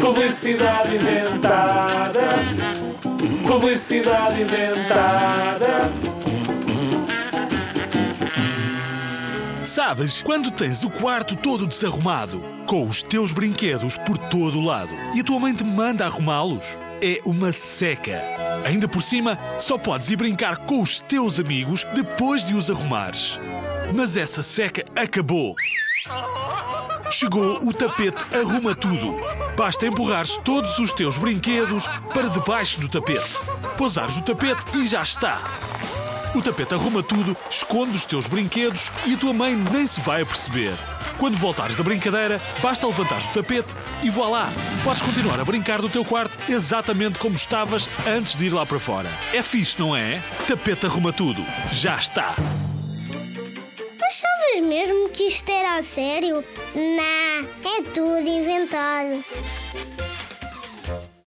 Publicidade inventada. Publicidade inventada. Sabes, quando tens o quarto todo desarrumado, com os teus brinquedos por todo o lado, e a tua mãe te manda arrumá-los, é uma seca. Ainda por cima, só podes ir brincar com os teus amigos depois de os arrumares. Mas essa seca acabou. Chegou o tapete Arruma Tudo. Basta empurrares todos os teus brinquedos para debaixo do tapete. Pousares o tapete e já está. O tapete arruma tudo, esconde os teus brinquedos e a tua mãe nem se vai aperceber. Quando voltares da brincadeira, basta levantar o tapete e voilá! Podes continuar a brincar do teu quarto exatamente como estavas antes de ir lá para fora. É fixe, não é? Tapete arruma tudo. Já está! Achavas mesmo que isto era a sério? Não, é tudo inventado.